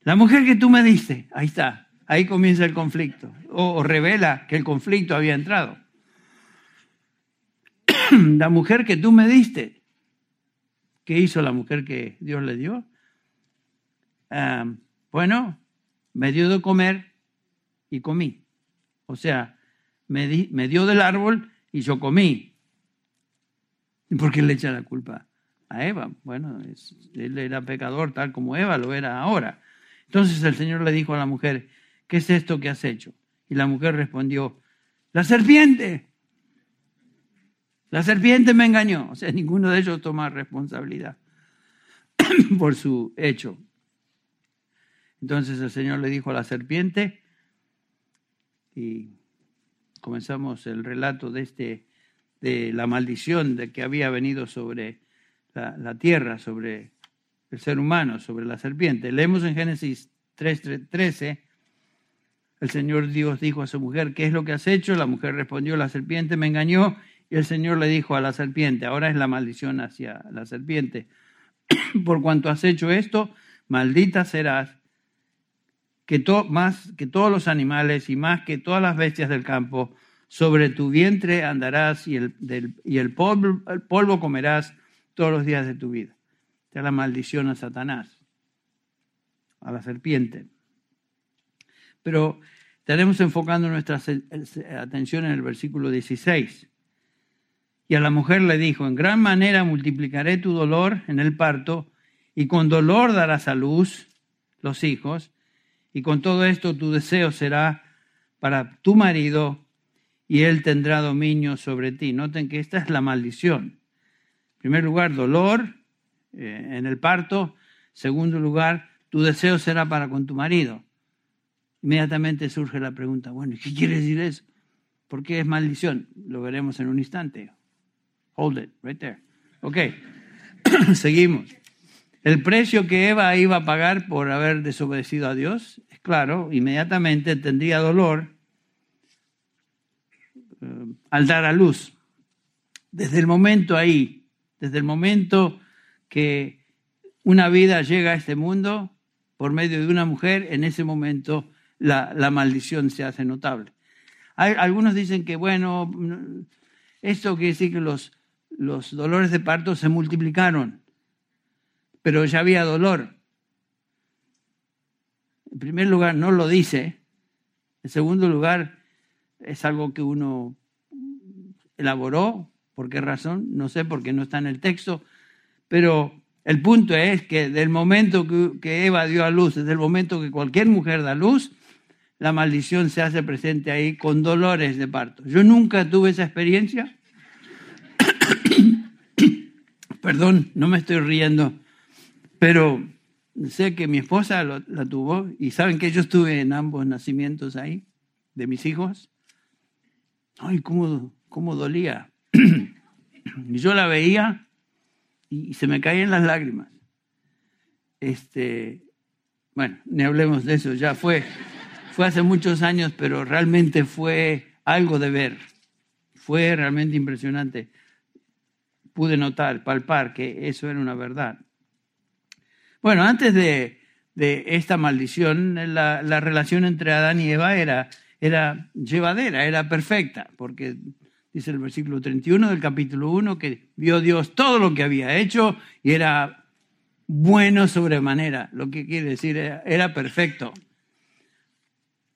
la mujer que tú me diste, ahí está, ahí comienza el conflicto, o, revela que el conflicto había entrado. la mujer que tú me diste, ¿qué hizo la mujer que Dios le dio? Ah, bueno, me dio de comer y comí. O sea, me, dio del árbol y yo comí. ¿Y por qué le echa la culpa a Eva? Bueno, él era pecador tal como Eva lo era ahora. Entonces el Señor le dijo a la mujer, ¿qué es esto que has hecho? Y la mujer respondió, la serpiente. La serpiente me engañó. O sea, ninguno de ellos toma responsabilidad por su hecho. Entonces el Señor le dijo a la serpiente, y comenzamos el relato de, este, de la maldición de que había venido sobre la, tierra, sobre el ser humano, sobre la serpiente. Leemos en Génesis 3.13, el Señor Dios dijo a su mujer, ¿qué es lo que has hecho? La mujer respondió, la serpiente me engañó y el Señor le dijo a la serpiente, ahora es la maldición hacia la serpiente, por cuanto has hecho esto, maldita serás que más que todos los animales y más que todas las bestias del campo, sobre tu vientre andarás y el, y el, polvo, el polvo comerás todos los días de tu vida. Esta es la maldición a Satanás, a la serpiente. Pero estaremos enfocando nuestra atención en el versículo 16. Y a la mujer le dijo, en gran manera multiplicaré tu dolor en el parto, y con dolor darás a luz los hijos, y con todo esto tu deseo será para tu marido y él tendrá dominio sobre ti. Noten que esta es la maldición. En primer lugar, dolor eh, en el parto. Segundo lugar, tu deseo será para con tu marido. Inmediatamente surge la pregunta, bueno, ¿qué quiere decir eso? ¿Por qué es maldición? Lo veremos en un instante. Hold it, right there. Ok, seguimos. El precio que Eva iba a pagar por haber desobedecido a Dios, es claro, inmediatamente tendría dolor eh, al dar a luz. Desde el momento ahí, desde el momento que una vida llega a este mundo por medio de una mujer, en ese momento la, maldición se hace notable. algunos dicen que, bueno, esto quiere decir que los, los dolores de parto se multiplicaron, pero ya había dolor. En primer lugar, no lo dice. En segundo lugar, es algo que uno elaboró. ¿Por qué razón? No sé, porque no está en el texto. Pero el punto es que del momento que, Eva dio a luz, desde el momento que cualquier mujer da luz, la maldición se hace presente ahí con dolores de parto. Yo nunca tuve esa experiencia. Perdón, no me estoy riendo, pero sé que mi esposa la tuvo y saben que yo estuve en ambos nacimientos ahí de mis hijos. Ay, cómo, cómo dolía. y yo la veía y se me caían las lágrimas. Este, bueno, ni hablemos de eso, ya fue, fue hace muchos años, pero realmente fue algo de ver. Fue realmente impresionante. Pude notar, palpar que eso era una verdad. Bueno, antes de, esta maldición, la, la, relación entre Adán y Eva era, era llevadera, era perfecta, porque dice el versículo 31 del capítulo 1, que vio Dios todo lo que había hecho y era bueno sobremanera, lo que quiere decir era, perfecto.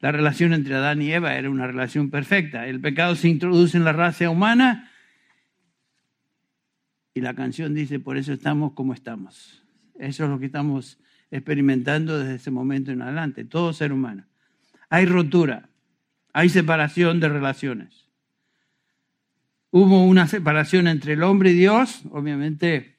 La relación entre Adán y Eva era una relación perfecta. El pecado se introduce en la raza humana y la canción dice, por eso estamos como estamos. Eso es lo que estamos experimentando desde ese momento en adelante, todo ser humano. Hay rotura, hay separación de relaciones hubo una separación entre el hombre y Dios, obviamente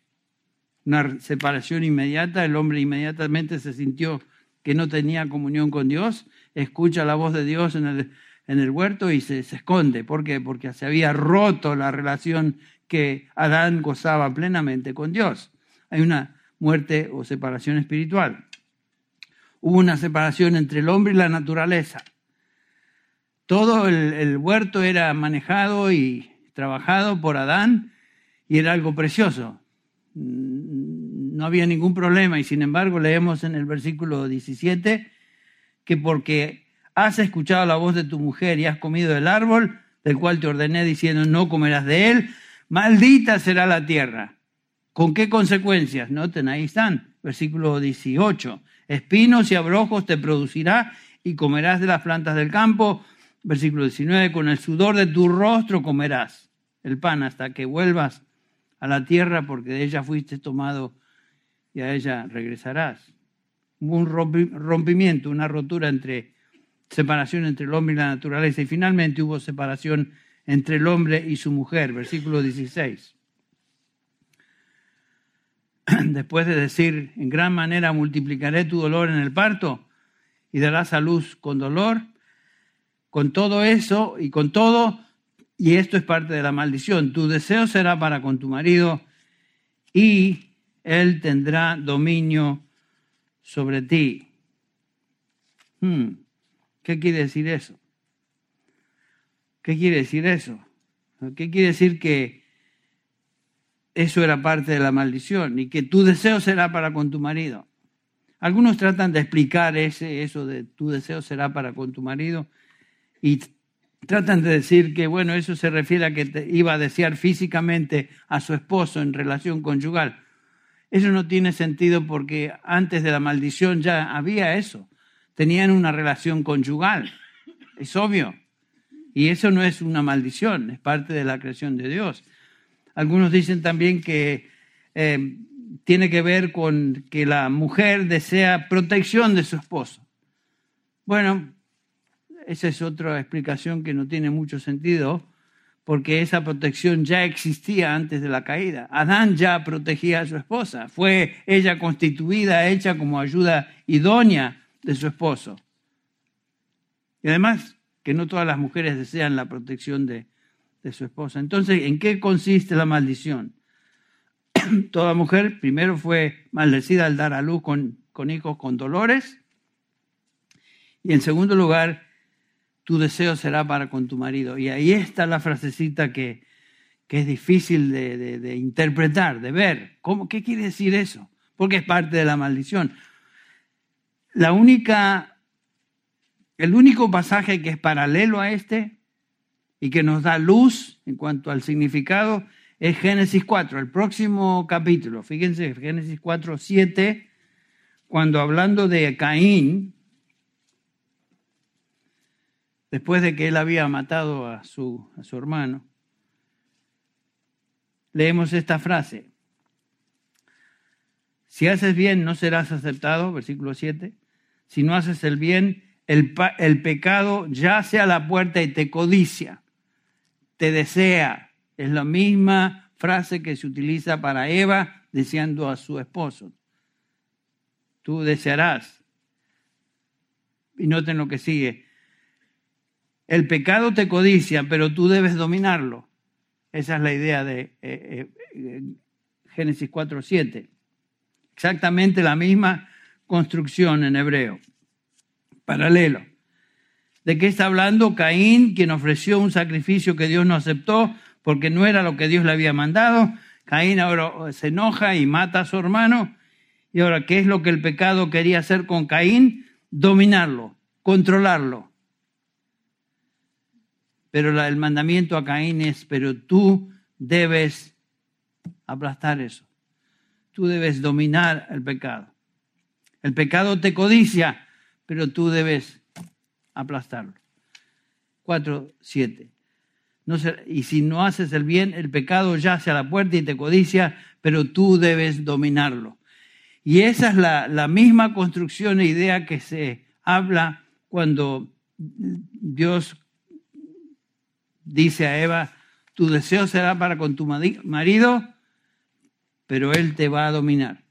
una separación inmediata, el hombre inmediatamente se sintió que no tenía comunión con Dios, escucha la voz de Dios en el, en el huerto y se, se esconde. ¿Por qué? Porque se había roto la relación que Adán gozaba plenamente con Dios. Hay una muerte o separación espiritual. Hubo una separación entre el hombre y la naturaleza. Todo el, el huerto era manejado y trabajado por Adán y era algo precioso. No había ningún problema y sin embargo leemos en el versículo 17 que porque has escuchado la voz de tu mujer y has comido del árbol del cual te ordené diciendo no comerás de él, maldita será la tierra. ¿Con qué consecuencias? Noten, ahí están, versículo 18. Espinos y abrojos te producirá y comerás de las plantas del campo. Versículo 19, con el sudor de tu rostro comerás el pan hasta que vuelvas a la tierra porque de ella fuiste tomado y a ella regresarás. Un rompimiento, una rotura entre separación entre el hombre y la naturaleza y finalmente hubo separación entre el hombre y su mujer, versículo 16. Después de decir, en gran manera multiplicaré tu dolor en el parto y darás a luz con dolor, con todo eso y con todo y esto es parte de la maldición. Tu deseo será para con tu marido y él tendrá dominio sobre ti. Hmm. ¿Qué quiere decir eso? ¿Qué quiere decir eso? ¿Qué quiere decir que eso era parte de la maldición y que tu deseo será para con tu marido? Algunos tratan de explicar ese, eso de tu deseo será para con tu marido y Tratan de decir que, bueno, eso se refiere a que iba a desear físicamente a su esposo en relación conyugal. Eso no tiene sentido porque antes de la maldición ya había eso. Tenían una relación conyugal. Es obvio. Y eso no es una maldición, es parte de la creación de Dios. Algunos dicen también que eh, tiene que ver con que la mujer desea protección de su esposo. Bueno, esa es otra explicación que no tiene mucho sentido, porque esa protección ya existía antes de la caída. Adán ya protegía a su esposa, fue ella constituida, hecha como ayuda idónea de su esposo. Y además, que no todas las mujeres desean la protección de, de su esposa. Entonces, ¿en qué consiste la maldición? Toda mujer primero fue maldecida al dar a luz con, con hijos con dolores. Y en segundo lugar, tu deseo será para con tu marido. Y ahí está la frasecita que, que es difícil de, interpretar, de ver. ¿Cómo, ¿Qué quiere decir eso? Porque es parte de la maldición. La única, el único pasaje que es paralelo a este y que nos da luz en cuanto al significado es Génesis 4, el próximo capítulo. Fíjense, Génesis 4, 7, cuando hablando de Caín, después de que él había matado a su, a su hermano, leemos esta frase. Si haces bien, no serás aceptado, versículo 7. Si no haces el bien, el, el pecado yace a la puerta y te codicia, te desea. Es la misma frase que se utiliza para Eva deseando a su esposo. Tú desearás. Y noten lo que sigue. El pecado te codicia, pero tú debes dominarlo. Esa es la idea de eh, eh, Génesis 4.7. Exactamente la misma construcción en hebreo. Paralelo. ¿De qué está hablando Caín, quien ofreció un sacrificio que Dios no aceptó porque no era lo que Dios le había mandado? Caín ahora se enoja y mata a su hermano. Y ahora, ¿qué es lo que el pecado quería hacer con Caín? Dominarlo, controlarlo. Pero el mandamiento a Caín es, pero tú debes aplastar eso. Tú debes dominar el pecado. El pecado te codicia, pero tú debes aplastarlo. 4, 7. No y si no haces el bien, el pecado yace a la puerta y te codicia, pero tú debes dominarlo. Y esa es la, la misma construcción e idea que se habla cuando Dios dice a Eva, tu deseo será para con tu marido, pero él te va a dominar.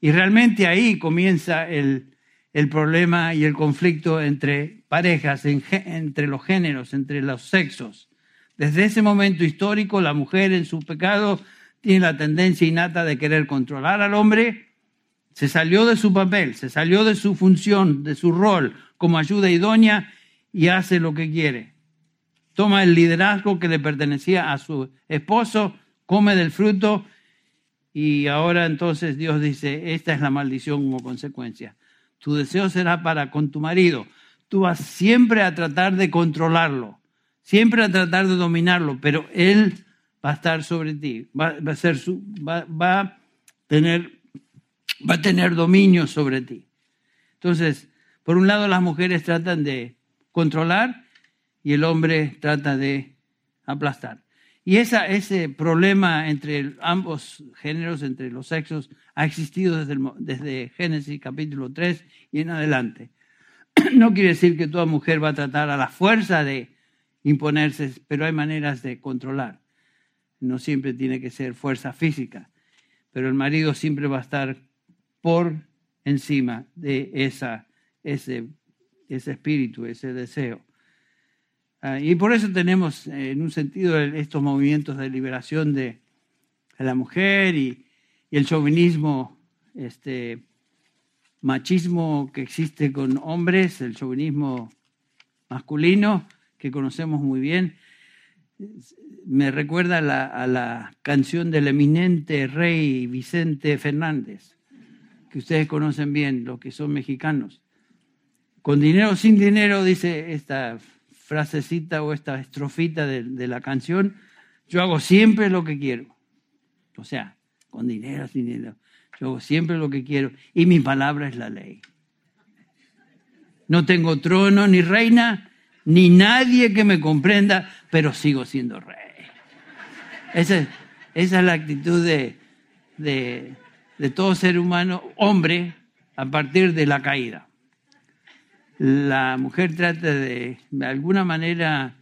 Y realmente ahí comienza el, el problema y el conflicto entre parejas, entre los géneros, entre los sexos. Desde ese momento histórico, la mujer en su pecado tiene la tendencia innata de querer controlar al hombre. Se salió de su papel, se salió de su función, de su rol como ayuda idónea y hace lo que quiere toma el liderazgo que le pertenecía a su esposo, come del fruto y ahora entonces Dios dice, esta es la maldición como consecuencia. Tu deseo será para con tu marido. Tú vas siempre a tratar de controlarlo, siempre a tratar de dominarlo, pero él va a estar sobre ti, va, va a tener dominio sobre ti. Entonces, por un lado las mujeres tratan de controlar y el hombre trata de aplastar. Y ese problema entre ambos géneros, entre los sexos, ha existido desde, Génesis capítulo 3 y en adelante. No quiere decir que toda mujer va a tratar a la fuerza de imponerse, pero hay maneras de controlar. No siempre tiene que ser fuerza física, pero el marido siempre va a estar por encima de ese, ese espíritu, ese deseo. Ah, y por eso tenemos, eh, en un sentido, estos movimientos de liberación de, la mujer y, el chauvinismo, este machismo que existe con hombres, el chauvinismo masculino, que conocemos muy bien. Me recuerda a la canción del eminente rey Vicente Fernández, que ustedes conocen bien, los que son mexicanos. Con dinero o sin dinero, dice esta frasecita o esta estrofita de, la canción, yo hago siempre lo que quiero. O sea, con dinero, sin dinero. Yo hago siempre lo que quiero y mi palabra es la ley. No tengo trono ni reina, ni nadie que me comprenda, pero sigo siendo rey. Esa, esa es la actitud de, de, de todo ser humano, hombre, a partir de la caída la mujer trata de, de alguna manera,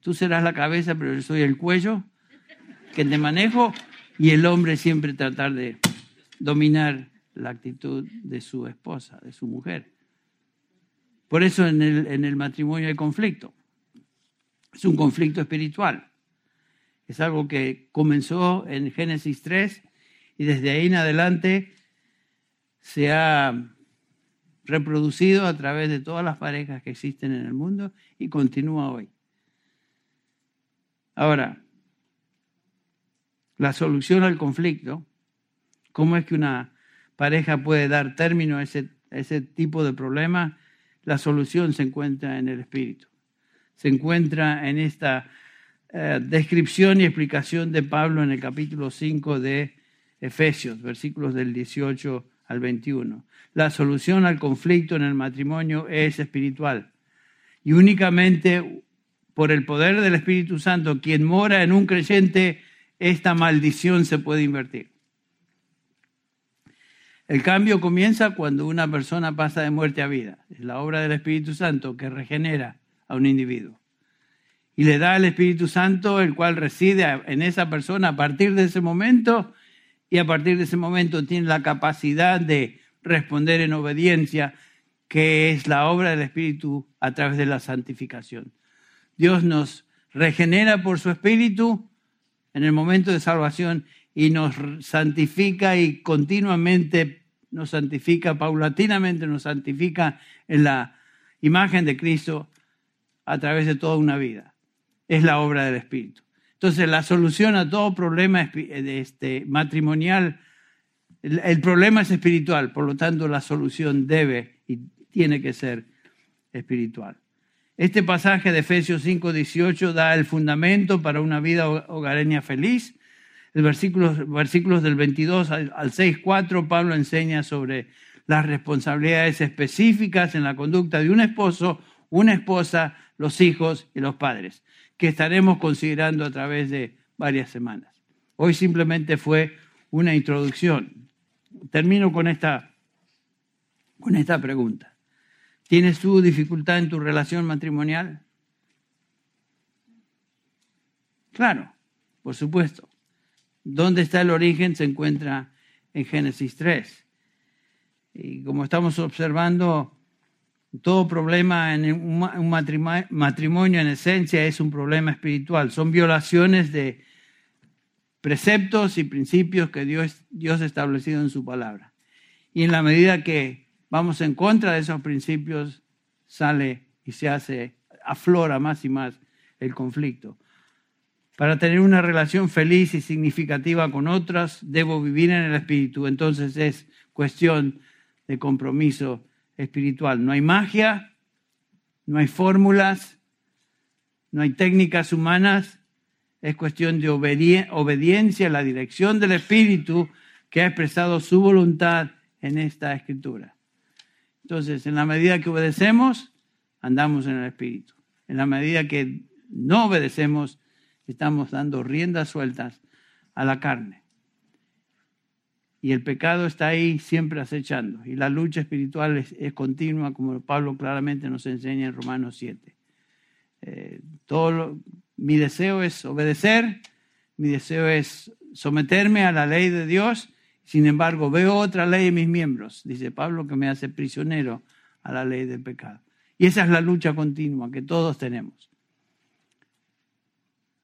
tú serás la cabeza, pero yo soy el cuello que te manejo, y el hombre siempre tratar de dominar la actitud de su esposa, de su mujer. Por eso en el, en el matrimonio hay conflicto. Es un conflicto espiritual. Es algo que comenzó en Génesis 3 y desde ahí en adelante se ha reproducido a través de todas las parejas que existen en el mundo y continúa hoy. Ahora, la solución al conflicto, ¿cómo es que una pareja puede dar término a ese, ese tipo de problema? La solución se encuentra en el Espíritu. se encuentra en esta eh, descripción y explicación de Pablo en el capítulo 5 de Efesios, versículos del 18 al 21. La solución al conflicto en el matrimonio es espiritual y únicamente por el poder del Espíritu Santo, quien mora en un creyente, esta maldición se puede invertir. El cambio comienza cuando una persona pasa de muerte a vida. Es la obra del Espíritu Santo que regenera a un individuo. Y le da al Espíritu Santo, el cual reside en esa persona a partir de ese momento, y a partir de ese momento tiene la capacidad de responder en obediencia, que es la obra del Espíritu a través de la santificación. Dios nos regenera por su Espíritu en el momento de salvación y nos santifica y continuamente nos santifica, paulatinamente nos santifica en la imagen de Cristo a través de toda una vida. Es la obra del Espíritu. Entonces, la solución a todo problema este, matrimonial, el problema es espiritual, por lo tanto la solución debe y tiene que ser espiritual. Este pasaje de Efesios 5, 18 da el fundamento para una vida hogareña feliz. El versículo, versículos del 22 al 6, 4, Pablo enseña sobre las responsabilidades específicas en la conducta de un esposo, una esposa, los hijos y los padres, que estaremos considerando a través de varias semanas. Hoy simplemente fue una introducción. Termino con esta, con esta pregunta. ¿Tienes tú dificultad en tu relación matrimonial? Claro, por supuesto. ¿Dónde está el origen? Se encuentra en Génesis 3. Y como estamos observando, todo problema en un matrimonio en esencia es un problema espiritual. Son violaciones de preceptos y principios que Dios, Dios ha establecido en su palabra. Y en la medida que vamos en contra de esos principios, sale y se hace, aflora más y más el conflicto. Para tener una relación feliz y significativa con otras, debo vivir en el Espíritu. Entonces es cuestión de compromiso espiritual. No hay magia, no hay fórmulas, no hay técnicas humanas, es cuestión de obediencia a la dirección del Espíritu que ha expresado su voluntad en esta escritura. Entonces, en la medida que obedecemos, andamos en el Espíritu. En la medida que no obedecemos, estamos dando riendas sueltas a la carne. Y el pecado está ahí siempre acechando. Y la lucha espiritual es, continua, como Pablo claramente nos enseña en Romanos 7. Eh, todo mi deseo es obedecer, mi deseo es someterme a la ley de Dios sin embargo, veo otra ley en mis miembros, dice Pablo, que me hace prisionero a la ley del pecado. Y esa es la lucha continua que todos tenemos.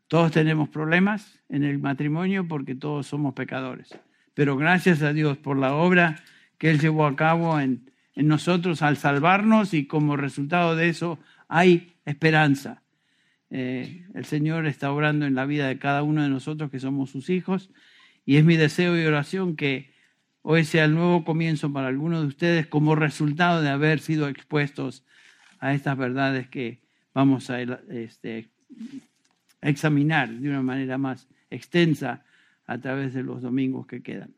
Todos tenemos problemas en el matrimonio porque todos somos pecadores. Pero gracias a Dios por la obra que Él llevó a cabo en, nosotros al salvarnos y como resultado de eso hay esperanza. Eh, el Señor está obrando en la vida de cada uno de nosotros que somos sus hijos y es mi deseo y oración que hoy sea el nuevo comienzo para algunos de ustedes como resultado de haber sido expuestos a estas verdades que vamos a este, examinar de una manera más extensa a través de los domingos que quedan.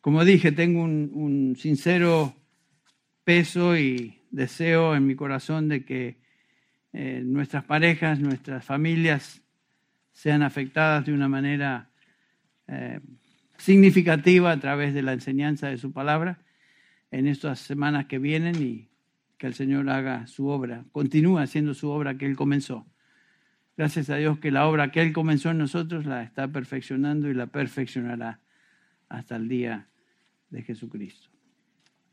Como dije, tengo un, sincero peso y deseo en mi corazón de que eh, nuestras parejas, nuestras familias sean afectadas de una manera eh, significativa a través de la enseñanza de su palabra en estas semanas que vienen y que el Señor haga su obra, continúe haciendo su obra que Él comenzó. Gracias a Dios que la obra que Él comenzó en nosotros la está perfeccionando y la perfeccionará hasta el día de Jesucristo.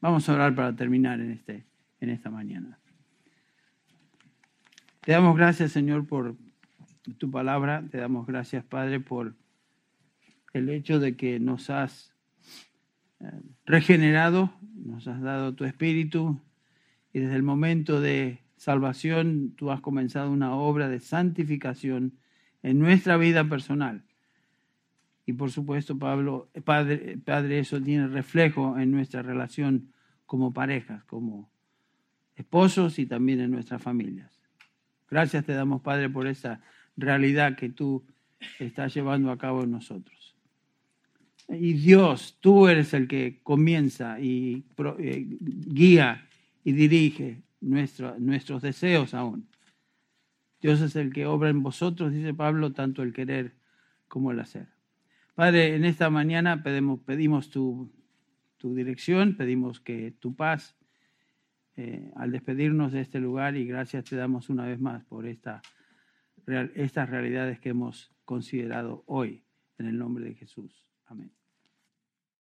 Vamos a orar para terminar en, este, en esta mañana. Te damos gracias, Señor, por tu palabra. Te damos gracias, Padre, por el hecho de que nos has eh, regenerado, nos has dado tu espíritu y desde el momento de salvación tú has comenzado una obra de santificación en nuestra vida personal. Y por supuesto, Pablo, padre, padre, eso tiene reflejo en nuestra relación como parejas, como, esposos y también en nuestras familias. Gracias te damos, Padre, por esa realidad que tú estás llevando a cabo en nosotros. Y Dios, tú eres el que comienza y eh, guía y dirige nuestros deseos aún. Dios es el que obra en vosotros, dice Pablo, tanto el querer como el hacer. Padre, en esta mañana pedimos, pedimos tu, tu dirección, pedimos que tu paz eh, al despedirnos de este lugar y gracias te damos una vez más por esta, estas realidades que hemos considerado hoy en el nombre de Jesús. Amén.